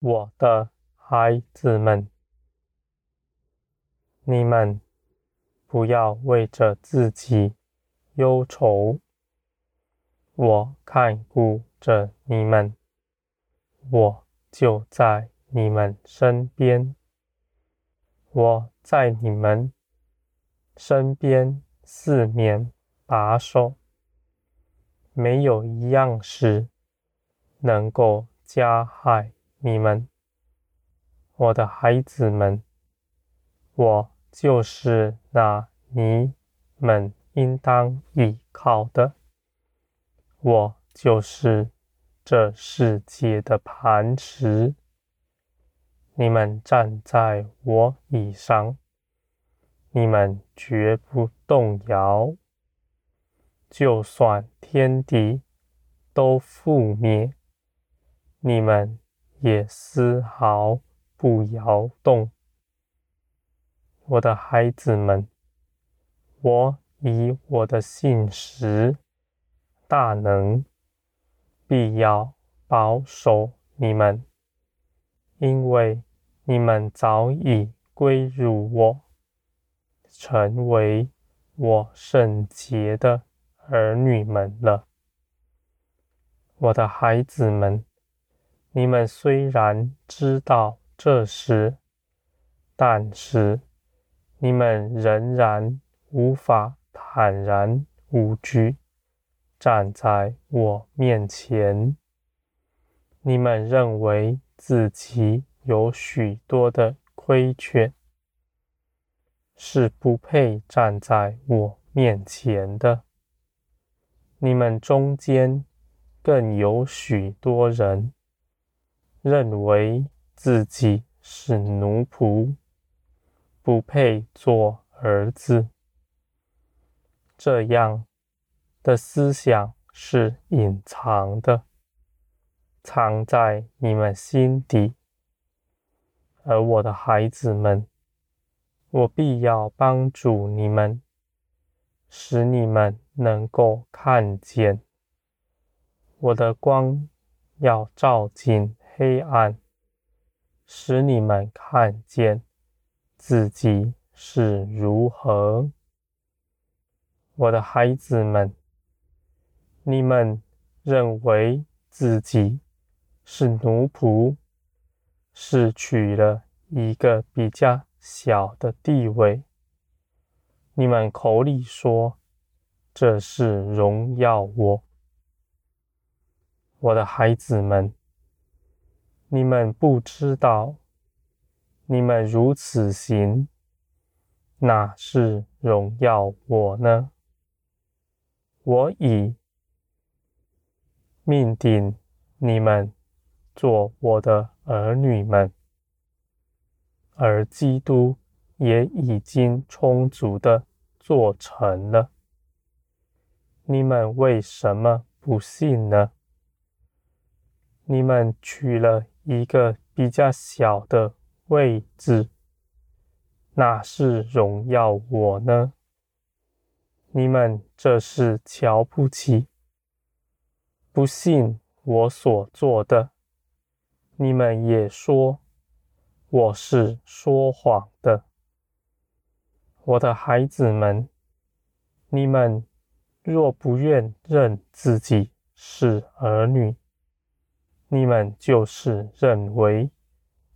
我的孩子们，你们不要为着自己忧愁。我看顾着你们，我就在你们身边。我在你们身边四面把守，没有一样事能够加害你们，我的孩子们。我就是那你们应当倚靠的。我就是这世界的磐石。你们站在我以上，你们绝不动摇。就算天地都覆灭，你们也丝毫不摇动。我的孩子们，我以我的信实、大能，必要保守你们。因为你们早已归入我，成为我圣洁的儿女们了。我的孩子们，你们虽然知道这事，但是你们仍然无法坦然无惧站在我面前。你们认为，自己有许多的亏缺，是不配站在我面前的。你们中间更有许多人认为自己是奴仆，不配做儿子。这样的思想是隐藏的。藏在你们心底，而我的孩子们，我必要帮助你们，使你们能够看见。我的光要照进黑暗，使你们看见自己是如何。我的孩子们，你们认为自己是奴仆，是取了一个比较小的地位。你们口里说这是荣耀我，我的孩子们，你们不知道，你们如此行，哪是荣耀我呢？我已命定你们。做我的儿女们，而基督也已经充足的做成了。你们为什么不信呢？你们取了一个比较小的位置，哪是荣耀我呢？你们这是瞧不起，不信我所做的。你们也说我是说谎的，我的孩子们，你们若不愿认自己是儿女，你们就是认为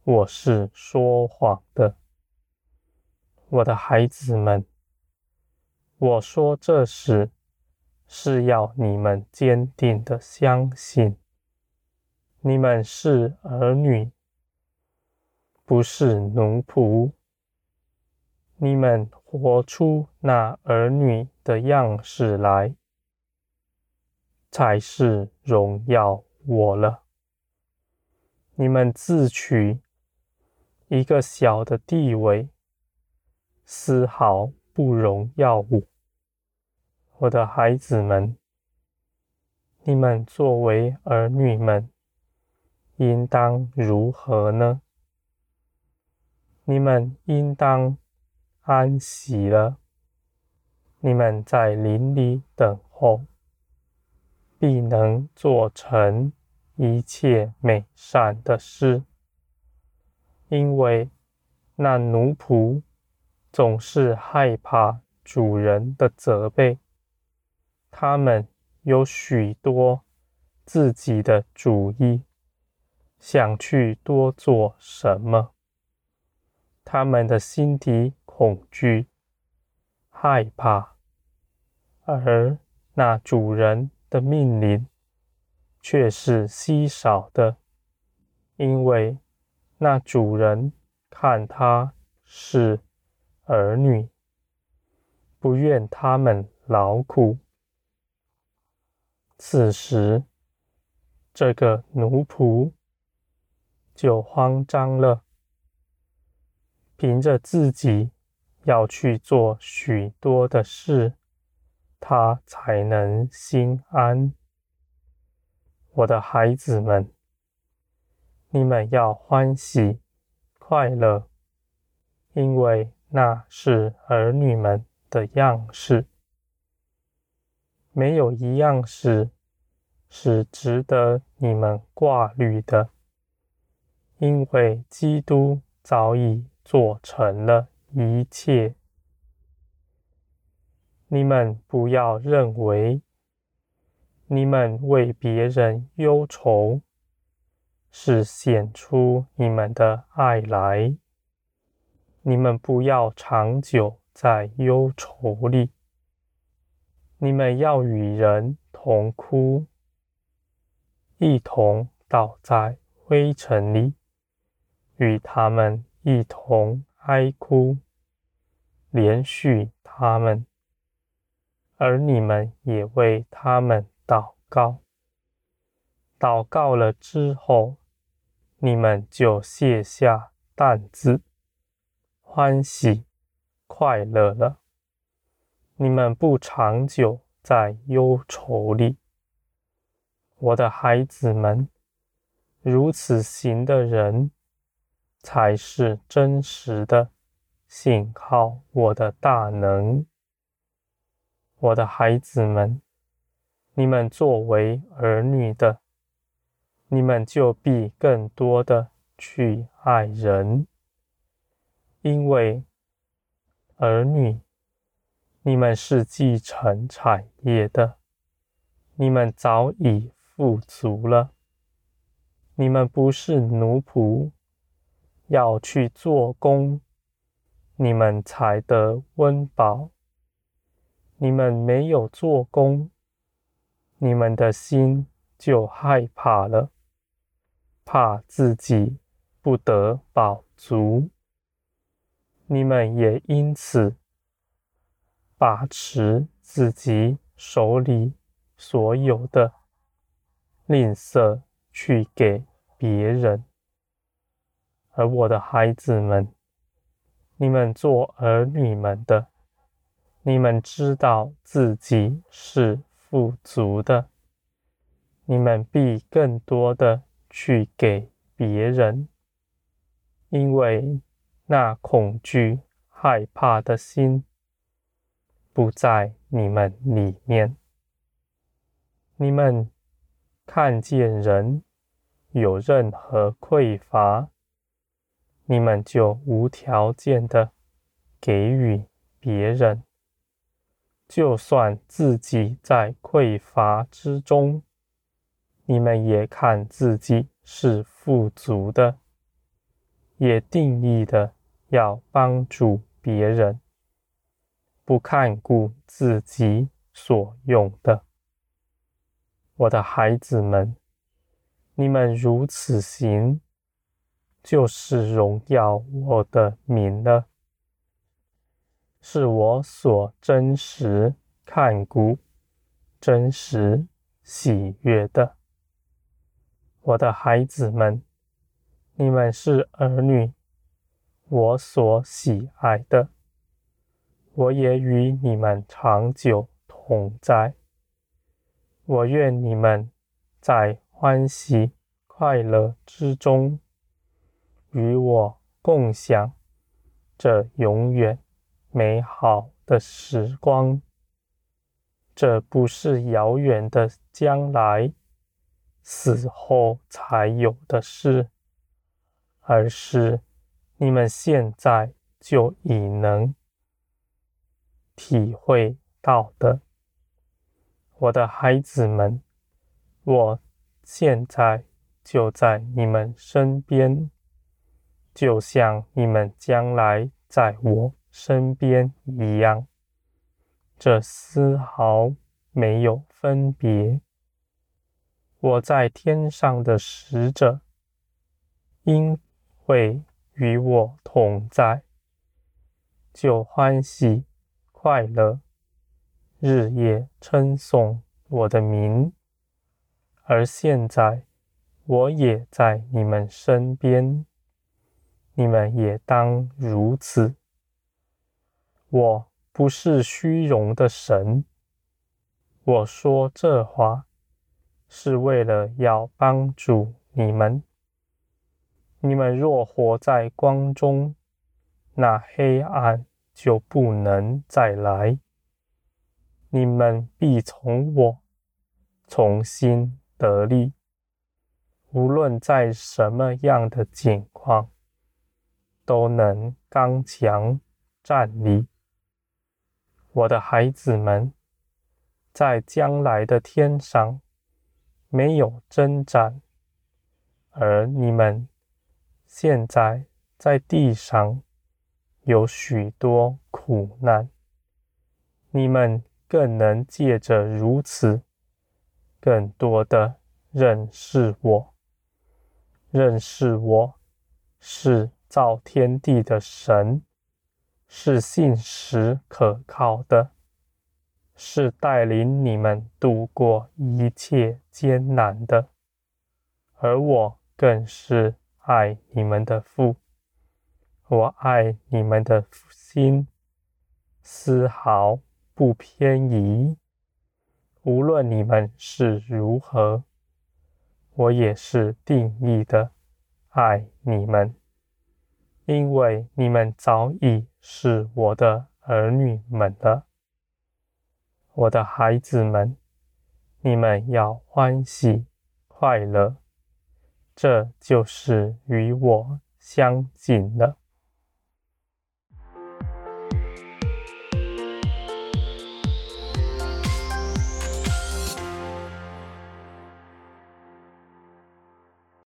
我是说谎的。我的孩子们，我说这事是要你们坚定的相信。你们是儿女，不是奴仆。你们活出那儿女的样式来，才是荣耀我了。你们自取一个小的地位，丝毫不容耀我。我的孩子们，你们作为儿女们。应当如何呢？你们应当安息了。你们在林里等候，必能做成一切美善的事。因为那奴仆总是害怕主人的责备，他们有许多自己的主意，想去多做什么。他们的心底恐惧、害怕，而那主人的命令却是稀少的，因为那主人看他是儿女，不愿他们劳苦。此时，这个奴仆就慌张了。凭着自己要去做许多的事，他才能心安。我的孩子们，你们要欢喜快乐，因为那是儿女们的样式。没有一样事是值得你们挂虑的，因为基督早已。做成了一切，你们不要认为你们为别人忧愁，是显出你们的爱来。你们不要长久在忧愁里，你们要与人同哭，一同倒在灰尘里，与他们。一同哀哭，连续他们，而你们也为他们祷告。祷告了之后，你们就卸下担子，欢喜快乐了。你们不长久在忧愁里，我的孩子们，如此行的人。才是真实的信靠我的大能，我的孩子们，你们作为儿女的，你们就必更多的去爱人，因为儿女，你们是继承产业的，你们早已富足了，你们不是奴仆。要去做工，你们才得温饱。你们没有做工，你们的心就害怕了，怕自己不得饱足。你们也因此把持自己手里所有的，吝啬去给别人。而我的孩子们，你们做儿女们的，你们知道自己是富足的，你们必更多的去给别人，因为那恐惧、害怕的心不在你们里面。你们看见人有任何匮乏，你们就无条件的给予别人，就算自己在匮乏之中，你们也看自己是富足的，也定义的要帮助别人，不看顾自己所用的。我的孩子们，你们如此行。就是荣耀我的名了，是我所真实看顾、真实喜悦的。我的孩子们，你们是儿女，我所喜爱的，我也与你们长久同在。我愿你们在欢喜快乐之中。与我共享这永远美好的时光。这不是遥远的将来，死后才有的事，而是你们现在就已能体会到的。我的孩子们，我现在就在你们身边，就像你们将来在我身边一样，这丝毫没有分别。我在天上的使者，因会与我同在，就欢喜快乐。日夜称颂我的名，而现在我也在你们身边，你们也当如此。我不是虚荣的神，我说这话是为了要帮助你们。你们若活在光中，那黑暗就不能再来。你们必从我重新得力，无论在什么样的境况，都能刚强站立。我的孩子们，在将来的天上没有征战，而你们现在在地上有许多苦难，你们。更能借着如此，更多的认识我，认识我是造天地的神，是信实可靠的，是带领你们度过一切艰难的，而我更是爱你们的父，我爱你们的心，丝毫。不偏移，无论你们是如何，我也是定义的爱你们，因为你们早已是我的儿女们了。我的孩子们，你们要欢喜快乐，这就是与我相近了。